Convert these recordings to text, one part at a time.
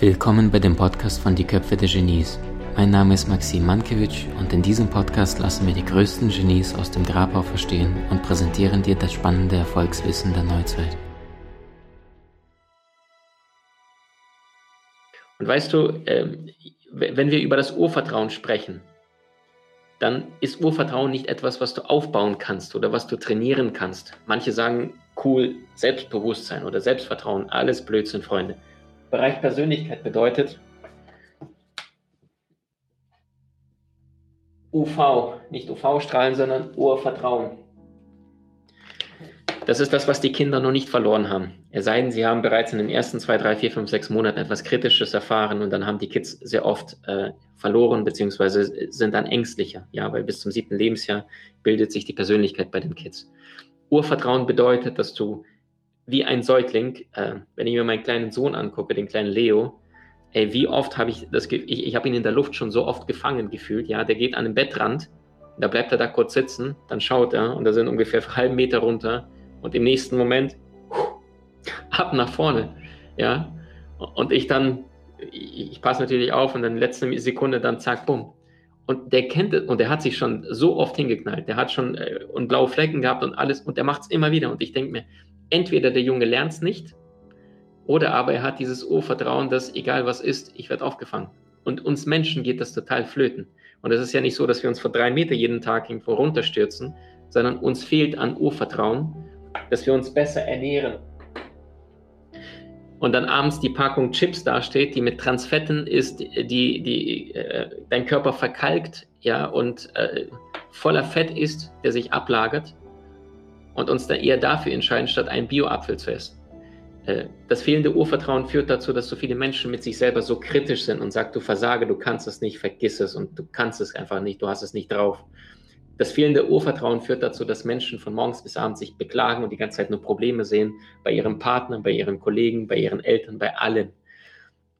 Willkommen bei dem Podcast von Die Köpfe der Genies. Mein Name ist Maxim Mankewitsch und in diesem Podcast lassen wir die größten Genies aus dem Grabau verstehen und präsentieren dir das spannende Erfolgswissen der Neuzeit. Und weißt du, ähm, wenn wir über das Urvertrauen sprechen, dann ist Urvertrauen nicht etwas, was du aufbauen kannst oder was du trainieren kannst. Manche sagen, cool, Selbstbewusstsein oder Selbstvertrauen, alles Blödsinn, Freunde. Bereich Persönlichkeit bedeutet UV, nicht UV-Strahlen, sondern Urvertrauen. Das ist das, was die Kinder noch nicht verloren haben. Es sei denn, sie haben bereits in den ersten zwei, drei, vier, fünf, sechs Monaten etwas Kritisches erfahren und dann haben die Kids sehr oft äh, verloren bzw. sind dann ängstlicher. Ja, weil bis zum siebten Lebensjahr bildet sich die Persönlichkeit bei den Kids. Urvertrauen bedeutet, dass du wie ein Säugling, äh, wenn ich mir meinen kleinen Sohn angucke, den kleinen Leo, ey, wie oft habe ich das, ich, ich habe ihn in der Luft schon so oft gefangen gefühlt, ja, der geht an den Bettrand, da bleibt er da kurz sitzen, dann schaut er und da sind ungefähr einen halben Meter runter und im nächsten Moment ab nach vorne, ja, und ich dann, ich, ich passe natürlich auf und dann letzte Sekunde dann zack, bumm. Und der kennt es und der hat sich schon so oft hingeknallt. Der hat schon äh, und blaue Flecken gehabt und alles und der macht es immer wieder. Und ich denke mir, entweder der Junge lernt es nicht oder aber er hat dieses Urvertrauen, dass egal was ist, ich werde aufgefangen. Und uns Menschen geht das total flöten. Und es ist ja nicht so, dass wir uns vor drei Meter jeden Tag irgendwo runterstürzen, sondern uns fehlt an Urvertrauen, dass wir uns besser ernähren. Und dann abends die Packung Chips dasteht, die mit Transfetten ist, die, die äh, dein Körper verkalkt, ja, und äh, voller Fett ist, der sich ablagert und uns dann eher dafür entscheiden, statt einen Bio-Apfel zu essen. Äh, das fehlende Urvertrauen führt dazu, dass so viele Menschen mit sich selber so kritisch sind und sagen, du versage, du kannst es nicht, vergiss es und du kannst es einfach nicht, du hast es nicht drauf. Das fehlende Urvertrauen führt dazu, dass Menschen von morgens bis abends sich beklagen und die ganze Zeit nur Probleme sehen bei ihrem Partner, bei ihren Kollegen, bei ihren Eltern, bei allen.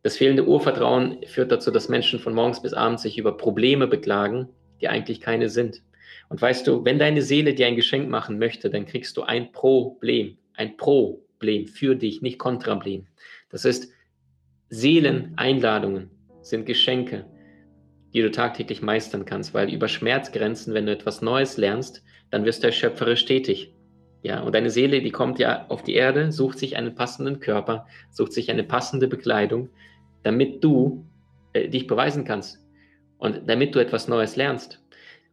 Das fehlende Urvertrauen führt dazu, dass Menschen von morgens bis abends sich über Probleme beklagen, die eigentlich keine sind. Und weißt du, wenn deine Seele dir ein Geschenk machen möchte, dann kriegst du ein Problem, ein Problem für dich, nicht Kontrablem. Das ist, Seeleneinladungen sind Geschenke, die du tagtäglich meistern kannst, weil über Schmerzgrenzen, wenn du etwas Neues lernst, dann wirst du erschöpferisch tätig. Ja, und deine Seele, die kommt ja auf die Erde, sucht sich einen passenden Körper, sucht sich eine passende Bekleidung, damit du äh, dich beweisen kannst und damit du etwas Neues lernst.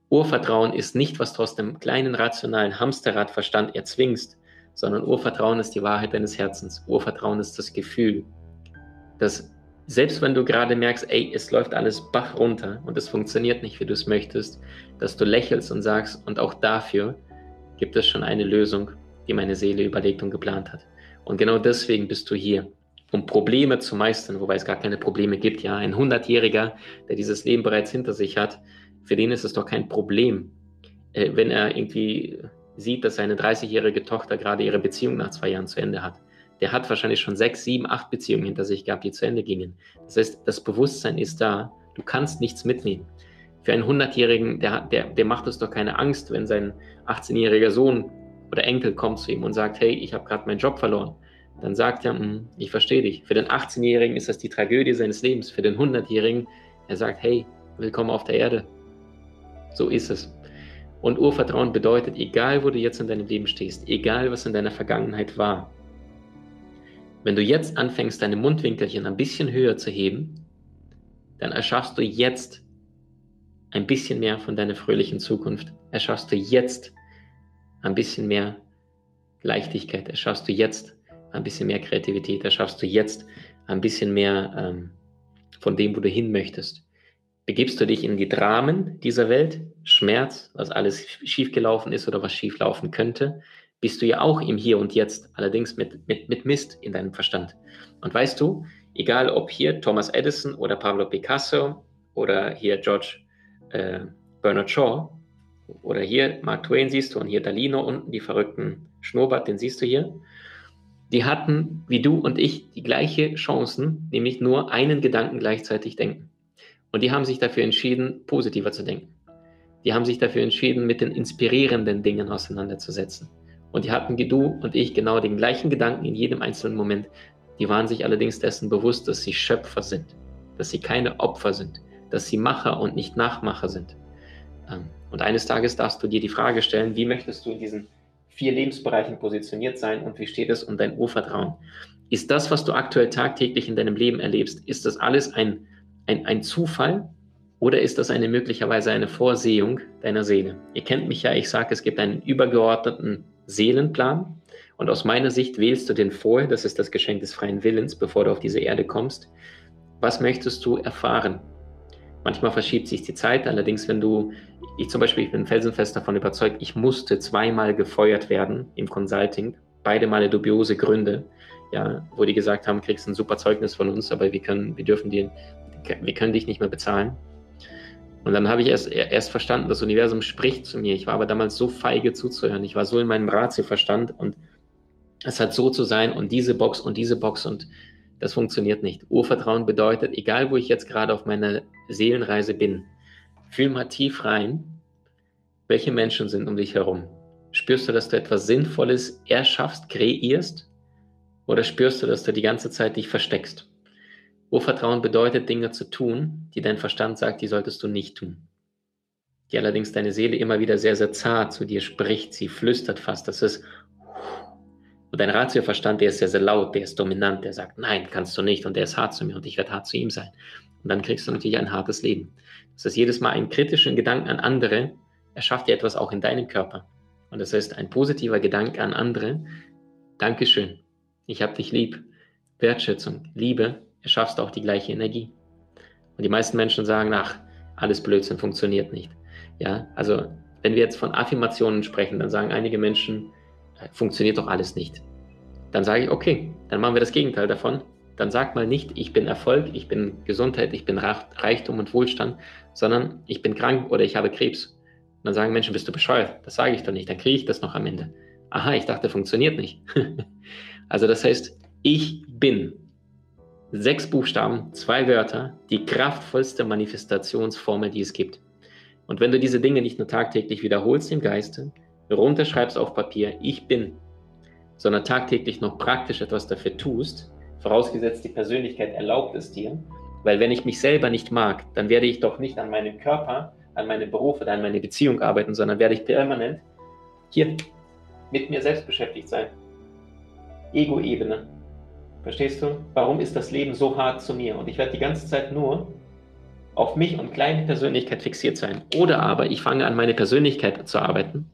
Urvertrauen ist nicht, was du aus dem kleinen rationalen Hamsterradverstand erzwingst, sondern Urvertrauen ist die Wahrheit deines Herzens. Urvertrauen ist das Gefühl, dass selbst wenn du gerade merkst, ey, es läuft alles Bach runter und es funktioniert nicht, wie du es möchtest, dass du lächelst und sagst, und auch dafür gibt es schon eine Lösung, die meine Seele überlegt und geplant hat. Und genau deswegen bist du hier, um Probleme zu meistern, wobei es gar keine Probleme gibt. Ja, ein 100-Jähriger, der dieses Leben bereits hinter sich hat, für den ist es doch kein Problem, äh, wenn er irgendwie sieht, dass seine 30-jährige Tochter gerade ihre Beziehung nach zwei Jahren zu Ende hat. Der hat wahrscheinlich schon sechs, sieben, acht Beziehungen hinter sich gehabt, die zu Ende gingen. Das heißt, das Bewusstsein ist da, du kannst nichts mitnehmen. Für einen 100-Jährigen, der, der, der macht es doch keine Angst, wenn sein 18-jähriger Sohn oder Enkel kommt zu ihm und sagt, hey, ich habe gerade meinen Job verloren. Dann sagt er, hm, ich verstehe dich. Für den 18-Jährigen ist das die Tragödie seines Lebens. Für den 100-Jährigen, er sagt, hey, willkommen auf der Erde. So ist es. Und Urvertrauen bedeutet, egal wo du jetzt in deinem Leben stehst, egal was in deiner Vergangenheit war, wenn du jetzt anfängst, deine Mundwinkelchen ein bisschen höher zu heben, dann erschaffst du jetzt ein bisschen mehr von deiner fröhlichen Zukunft. Erschaffst du jetzt ein bisschen mehr Leichtigkeit. Erschaffst du jetzt ein bisschen mehr Kreativität. Erschaffst du jetzt ein bisschen mehr ähm, von dem, wo du hin möchtest. Begibst du dich in die Dramen dieser Welt, Schmerz, was alles schiefgelaufen ist oder was schieflaufen könnte, bist du ja auch im Hier und Jetzt, allerdings mit, mit, mit Mist in deinem Verstand. Und weißt du, egal ob hier Thomas Edison oder Pablo Picasso oder hier George äh, Bernard Shaw oder hier Mark Twain siehst du und hier Dalino unten, die verrückten Schnurrbart, den siehst du hier, die hatten, wie du und ich, die gleiche Chancen, nämlich nur einen Gedanken gleichzeitig denken. Und die haben sich dafür entschieden, positiver zu denken. Die haben sich dafür entschieden, mit den inspirierenden Dingen auseinanderzusetzen. Und die hatten du und ich genau den gleichen Gedanken in jedem einzelnen Moment. Die waren sich allerdings dessen bewusst, dass sie Schöpfer sind, dass sie keine Opfer sind, dass sie Macher und nicht Nachmacher sind. Ähm, und eines Tages darfst du dir die Frage stellen, wie möchtest du in diesen vier Lebensbereichen positioniert sein und wie steht es um dein Urvertrauen? Ist das, was du aktuell tagtäglich in deinem Leben erlebst, ist das alles ein, ein, ein Zufall oder ist das eine möglicherweise eine Vorsehung deiner Seele? Ihr kennt mich ja, ich sage, es gibt einen übergeordneten Seelenplan und aus meiner Sicht wählst du den vorher, das ist das Geschenk des freien Willens, bevor du auf diese Erde kommst. Was möchtest du erfahren? Manchmal verschiebt sich die Zeit, allerdings wenn du, ich zum Beispiel, ich bin felsenfest davon überzeugt, ich musste zweimal gefeuert werden im Consulting, beide Male dubiose Gründe, ja, wo die gesagt haben, kriegst ein super Zeugnis von uns, aber wir können, wir dürfen dir, wir können dich nicht mehr bezahlen. Und dann habe ich erst, erst verstanden, das Universum spricht zu mir. Ich war aber damals so feige zuzuhören. Ich war so in meinem Ratioverstand und es hat so zu sein und diese Box und diese Box und das funktioniert nicht. Urvertrauen bedeutet, egal wo ich jetzt gerade auf meiner Seelenreise bin, fühl mal tief rein, welche Menschen sind um dich herum. Spürst du, dass du etwas Sinnvolles erschaffst, kreierst? Oder spürst du, dass du die ganze Zeit dich versteckst? Urvertrauen bedeutet, Dinge zu tun, die dein Verstand sagt, die solltest du nicht tun. Die allerdings deine Seele immer wieder sehr, sehr zart zu dir spricht, sie flüstert fast. Das ist. Und dein Ratioverstand, der ist sehr, sehr laut, der ist dominant, der sagt, nein, kannst du nicht und der ist hart zu mir und ich werde hart zu ihm sein. Und dann kriegst du natürlich ein hartes Leben. Das heißt, jedes Mal einen kritischen Gedanken an andere erschafft dir etwas auch in deinem Körper. Und das heißt, ein positiver Gedanke an andere, Dankeschön, ich habe dich lieb, Wertschätzung, Liebe, erschaffst auch die gleiche Energie. Und die meisten Menschen sagen, ach, alles Blödsinn funktioniert nicht. Ja, also wenn wir jetzt von Affirmationen sprechen, dann sagen einige Menschen, äh, funktioniert doch alles nicht. Dann sage ich, okay, dann machen wir das Gegenteil davon. Dann sag mal nicht, ich bin Erfolg, ich bin Gesundheit, ich bin Reichtum und Wohlstand, sondern ich bin krank oder ich habe Krebs. Und dann sagen Menschen, bist du bescheuert? Das sage ich doch nicht, dann kriege ich das noch am Ende. Aha, ich dachte, funktioniert nicht. also das heißt, ich bin Sechs Buchstaben, zwei Wörter, die kraftvollste Manifestationsformel, die es gibt. Und wenn du diese Dinge nicht nur tagtäglich wiederholst im Geiste, runterschreibst auf Papier, ich bin, sondern tagtäglich noch praktisch etwas dafür tust, vorausgesetzt die Persönlichkeit erlaubt es dir, weil wenn ich mich selber nicht mag, dann werde ich doch nicht an meinem Körper, an meinem Beruf oder an meine Beziehung arbeiten, sondern werde ich permanent hier mit mir selbst beschäftigt sein. Ego-Ebene. Verstehst du? Warum ist das Leben so hart zu mir? Und ich werde die ganze Zeit nur auf mich und kleine Persönlichkeit fixiert sein. Oder aber ich fange an, meine Persönlichkeit zu arbeiten,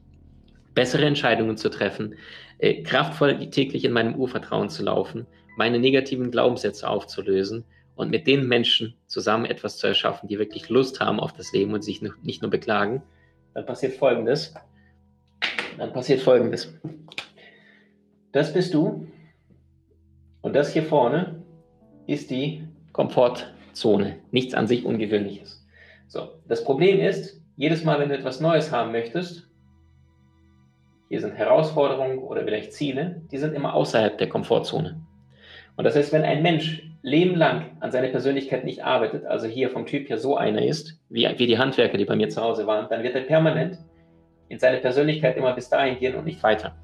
bessere Entscheidungen zu treffen, äh, kraftvoll täglich in meinem Urvertrauen zu laufen, meine negativen Glaubenssätze aufzulösen und mit den Menschen zusammen etwas zu erschaffen, die wirklich Lust haben auf das Leben und sich nicht nur beklagen, dann passiert Folgendes. Dann passiert Folgendes. Das bist du und das hier vorne ist die Komfortzone. Nichts an sich Ungewöhnliches. So, das Problem ist, jedes Mal, wenn du etwas Neues haben möchtest, hier sind Herausforderungen oder vielleicht Ziele, die sind immer außerhalb der Komfortzone. Und das heißt, wenn ein Mensch lebenlang an seiner Persönlichkeit nicht arbeitet, also hier vom Typ her so einer ist, wie, wie die Handwerker, die bei mir zu Hause waren, dann wird er permanent in seine Persönlichkeit immer bis dahin gehen und nicht weiter.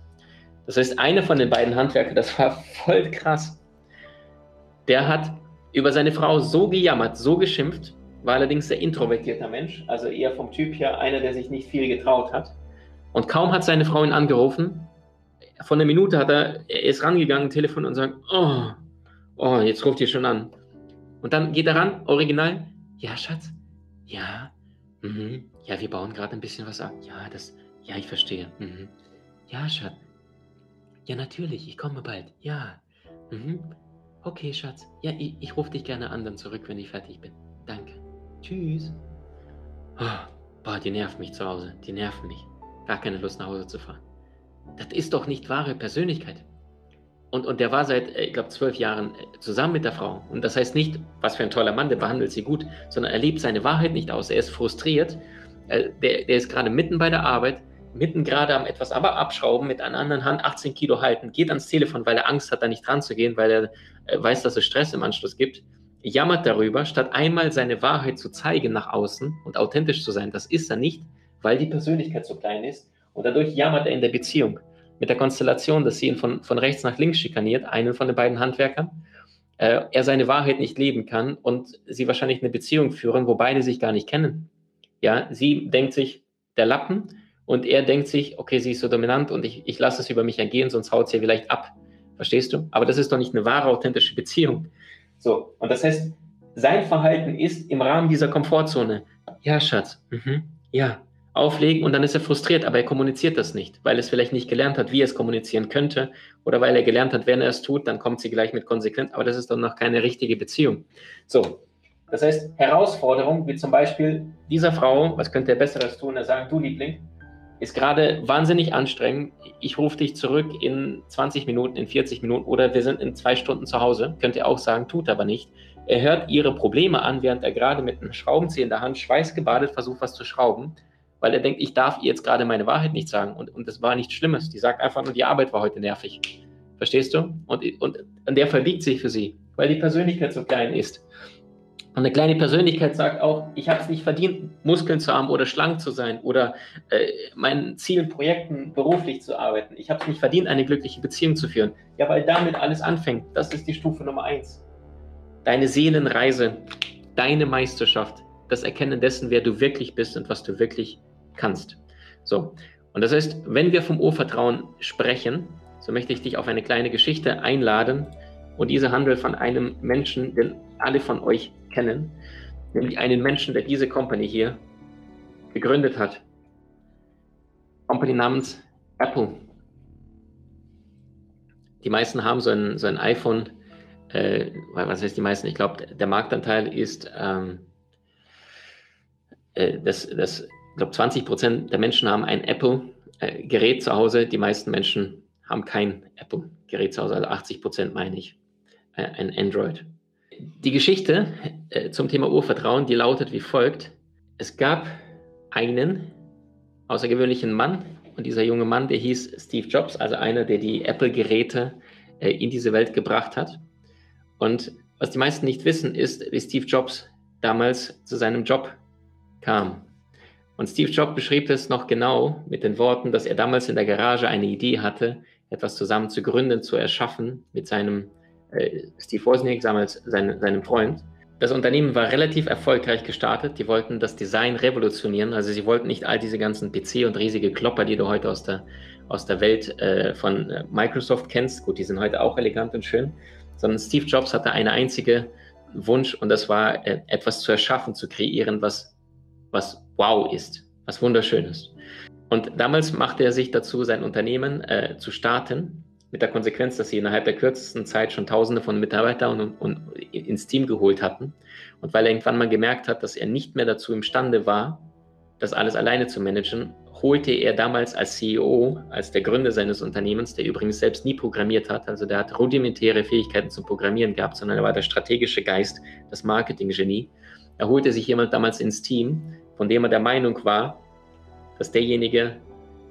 Das heißt, einer von den beiden Handwerkern, das war voll krass, der hat über seine Frau so gejammert, so geschimpft, war allerdings sehr introvertierter Mensch, also eher vom Typ her einer, der sich nicht viel getraut hat. Und kaum hat seine Frau ihn angerufen, von einer Minute hat er, er ist rangegangen, Telefon und sagt, oh, oh, jetzt ruft ihr schon an. Und dann geht er ran, original, ja, Schatz, ja, mhm, ja, wir bauen gerade ein bisschen was ab. Ja, das, ja, ich verstehe. Mhm. Ja, Schatz, ja, natürlich, ich komme bald. Ja. Mhm. Okay, Schatz. Ja, ich, ich rufe dich gerne an, dann zurück, wenn ich fertig bin. Danke. Tschüss. Oh, boah, die nervt mich zu Hause. Die nerven mich. Gar keine Lust, nach Hause zu fahren. Das ist doch nicht wahre Persönlichkeit. Und, und der war seit, äh, ich glaube, zwölf Jahren äh, zusammen mit der Frau. Und das heißt nicht, was für ein toller Mann, der behandelt sie gut, sondern er lebt seine Wahrheit nicht aus. Er ist frustriert. Äh, der, der ist gerade mitten bei der Arbeit mitten gerade am etwas aber abschrauben, mit einer anderen Hand 18 Kilo halten, geht ans Telefon, weil er Angst hat, da nicht dran zu gehen, weil er äh, weiß, dass es Stress im Anschluss gibt, jammert darüber, statt einmal seine Wahrheit zu zeigen nach außen und authentisch zu sein. Das ist er nicht, weil die Persönlichkeit so klein ist und dadurch jammert er in der Beziehung. Mit der Konstellation, dass sie ihn von, von rechts nach links schikaniert, einen von den beiden Handwerkern. äh, er seine Wahrheit nicht leben kann und sie wahrscheinlich eine Beziehung führen, wo beide sich gar nicht kennen. Ja, sie denkt sich, der Lappen, und er denkt sich, okay, sie ist so dominant und ich, ich lasse es über mich ergehen, sonst haut sie vielleicht ab. Verstehst du? Aber das ist doch nicht eine wahre, authentische Beziehung. So, und das heißt, sein Verhalten ist im Rahmen dieser Komfortzone. Ja, Schatz, mhm. ja, auflegen und dann ist er frustriert, aber er kommuniziert das nicht, weil er es vielleicht nicht gelernt hat, wie er es kommunizieren könnte oder weil er gelernt hat, wenn er es tut, dann kommt sie gleich mit Konsequenz, aber das ist doch noch keine richtige Beziehung. So, das heißt, Herausforderung, wie zum Beispiel dieser Frau, was könnte er Besseres tun, er sagen, du Liebling, ist gerade wahnsinnig anstrengend. Ich rufe dich zurück in 20 Minuten, in 40 Minuten oder wir sind in zwei Stunden zu Hause. Könnt ihr auch sagen, tut aber nicht. Er hört ihre Probleme an, während er gerade mit einem Schraubenzieher in der Hand schweißgebadet versucht, was zu schrauben, weil er denkt, ich darf ihr jetzt gerade meine Wahrheit nicht sagen. Und, und das war nichts Schlimmes. Die sagt einfach nur, die Arbeit war heute nervig. Verstehst du? Und, und, und der verbiegt sich für sie, weil die Persönlichkeit so klein ist. Und eine kleine Persönlichkeit sagt auch, ich habe es nicht verdient, Muskeln zu haben oder schlank zu sein oder äh, meinen Zielen, Projekten beruflich zu arbeiten. Ich habe es nicht verdient, eine glückliche Beziehung zu führen. Ja, weil damit alles anfängt. Das ist die Stufe Nummer eins. Deine Seelenreise, deine Meisterschaft, das Erkennen dessen, wer du wirklich bist und was du wirklich kannst. So, und das heißt, wenn wir vom Urvertrauen sprechen, so möchte ich dich auf eine kleine Geschichte einladen. Und diese handelt von einem Menschen, den alle von euch kennen, nämlich einen Menschen, der diese Company hier gegründet hat. Company namens Apple. Die meisten haben so ein, so ein iPhone, äh, was heißt die meisten? Ich glaube, der Marktanteil ist, ähm, äh, das, das, ich glaube, 20 Prozent der Menschen haben ein Apple-Gerät äh, zu Hause. Die meisten Menschen haben kein Apple-Gerät zu Hause, also 80 Prozent meine ich, äh, ein Android. Die Geschichte äh, zum Thema Urvertrauen, die lautet wie folgt. Es gab einen außergewöhnlichen Mann und dieser junge Mann, der hieß Steve Jobs, also einer, der die Apple-Geräte äh, in diese Welt gebracht hat. Und was die meisten nicht wissen, ist, wie Steve Jobs damals zu seinem Job kam. Und Steve Jobs beschrieb es noch genau mit den Worten, dass er damals in der Garage eine Idee hatte, etwas zusammen zu gründen, zu erschaffen mit seinem äh, Steve Wozniak, damals sein, seinem Freund. Das Unternehmen war relativ erfolgreich gestartet. Die wollten das Design revolutionieren. Also sie wollten nicht all diese ganzen PC und riesige Klopper, die du heute aus der, aus der Welt äh, von äh, Microsoft kennst. Gut, die sind heute auch elegant und schön. Sondern Steve Jobs hatte eine einzige Wunsch und das war, äh, etwas zu erschaffen, zu kreieren, was, was wow ist, was wunderschön ist. Und damals machte er sich dazu, sein Unternehmen äh, zu starten mit der Konsequenz, dass sie innerhalb der kürzesten Zeit schon Tausende von Mitarbeitern und, und, ins Team geholt hatten. Und weil er irgendwann mal gemerkt hat, dass er nicht mehr dazu imstande war, das alles alleine zu managen, holte er damals als CEO, als der Gründer seines Unternehmens, der übrigens selbst nie programmiert hat, also der hat rudimentäre Fähigkeiten zum Programmieren gehabt, sondern er war der strategische Geist, das Marketinggenie. Er holte sich jemand damals ins Team, von dem er der Meinung war, dass derjenige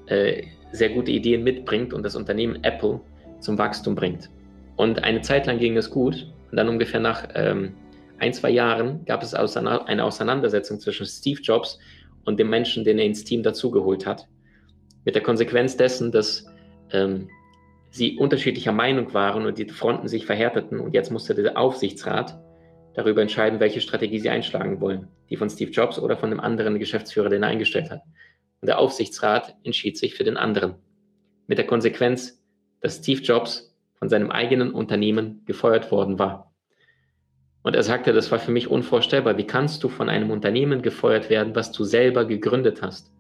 äh, sehr gute Ideen mitbringt und das Unternehmen Apple zum Wachstum bringt. Und eine Zeit lang ging es gut und dann ungefähr nach ähm, ein, zwei Jahren gab es eine Auseinandersetzung zwischen Steve Jobs und dem Menschen, den er ins Team dazugeholt hat. Mit der Konsequenz dessen, dass ähm, sie unterschiedlicher Meinung waren und die Fronten sich verhärteten und jetzt musste der Aufsichtsrat darüber entscheiden, welche Strategie sie einschlagen wollen. Die von Steve Jobs oder von einem anderen Geschäftsführer, den er eingestellt hat. Und der Aufsichtsrat entschied sich für den anderen. Mit der Konsequenz, dass Steve Jobs von seinem eigenen Unternehmen gefeuert worden war. Und er sagte, das war für mich unvorstellbar. Wie kannst du von einem Unternehmen gefeuert werden, was du selber gegründet hast?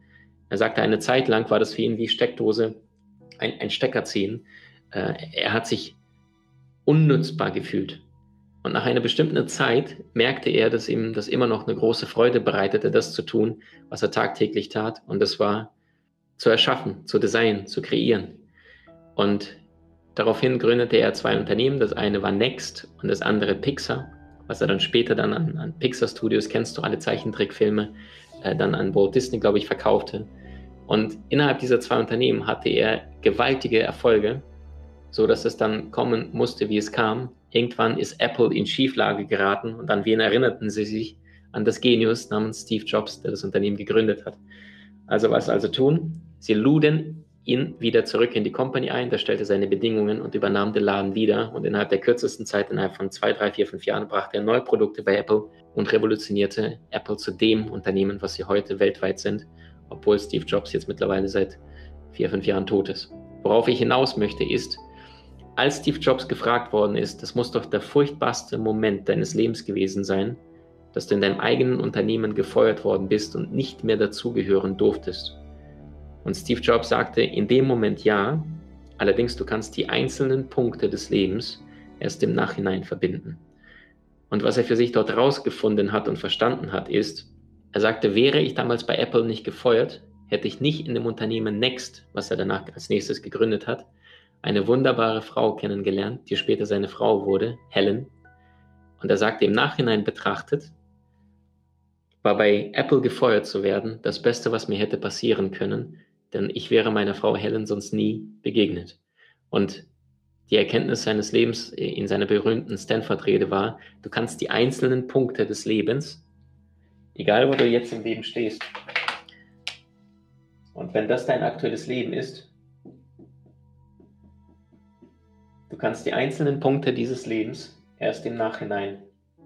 Er sagte, eine Zeit lang war das für ihn wie Steckdose, ein, ein Stecker ziehen. Äh, er hat sich unnützbar gefühlt. Und nach einer bestimmten Zeit merkte er, dass ihm das immer noch eine große Freude bereitete, das zu tun, was er tagtäglich tat. Und das war zu erschaffen, zu designen, zu kreieren. Und daraufhin gründete er zwei Unternehmen. Das eine war Next und das andere Pixar, was er dann später dann an, an Pixar Studios, kennst du alle Zeichentrickfilme, äh, dann an Walt Disney, glaube ich, verkaufte. Und innerhalb dieser zwei Unternehmen hatte er gewaltige Erfolge, so dass es dann kommen musste, wie es kam Irgendwann ist Apple in Schieflage geraten und an wen erinnerten sie sich? An das Genius namens Steve Jobs, der das Unternehmen gegründet hat. Also was also tun? Sie luden ihn wieder zurück in die Company ein, der stellte seine Bedingungen und übernahm den Laden wieder. Und innerhalb der kürzesten Zeit, innerhalb von zwei, drei, vier, fünf Jahren, brachte er neue Produkte bei Apple und revolutionierte Apple zu dem Unternehmen, was sie heute weltweit sind, obwohl Steve Jobs jetzt mittlerweile seit vier, fünf Jahren tot ist. Worauf ich hinaus möchte, ist, als Steve Jobs gefragt worden ist, das muss doch der furchtbarste Moment deines Lebens gewesen sein, dass du in deinem eigenen Unternehmen gefeuert worden bist und nicht mehr dazugehören durftest. Und Steve Jobs sagte in dem Moment ja, allerdings du kannst die einzelnen Punkte des Lebens erst im Nachhinein verbinden. Und was er für sich dort rausgefunden hat und verstanden hat, ist, er sagte, wäre ich damals bei Apple nicht gefeuert, hätte ich nicht in dem Unternehmen Next, was er danach als nächstes gegründet hat, eine wunderbare Frau kennengelernt, die später seine Frau wurde, Helen. Und er sagte, im Nachhinein betrachtet, war bei Apple gefeuert zu werden das Beste, was mir hätte passieren können, denn ich wäre meiner Frau Helen sonst nie begegnet. Und die Erkenntnis seines Lebens in seiner berühmten Stanford-Rede war, du kannst die einzelnen Punkte des Lebens, egal wo du jetzt im Leben stehst, und wenn das dein aktuelles Leben ist, Du kannst die einzelnen Punkte dieses Lebens erst im Nachhinein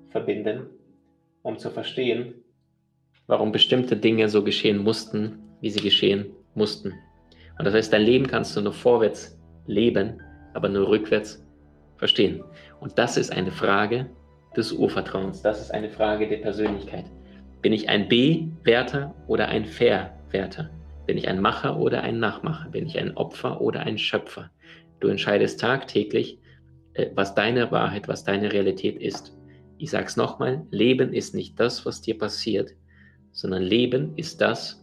verbinden, um zu verstehen, warum bestimmte Dinge so geschehen mussten, wie sie geschehen mussten. Und das heißt, dein Leben kannst du nur vorwärts leben, aber nur rückwärts verstehen. Und das ist eine Frage des Urvertrauens. Das ist eine Frage der Persönlichkeit. Bin ich ein B-Werter oder ein Fair-Werter? Bin ich ein Macher oder ein Nachmacher? Bin ich ein Opfer oder ein Schöpfer? Du entscheidest tagtäglich, äh, was deine Wahrheit, was deine Realität ist. Ich sage es nochmal, Leben ist nicht das, was dir passiert, sondern Leben ist das,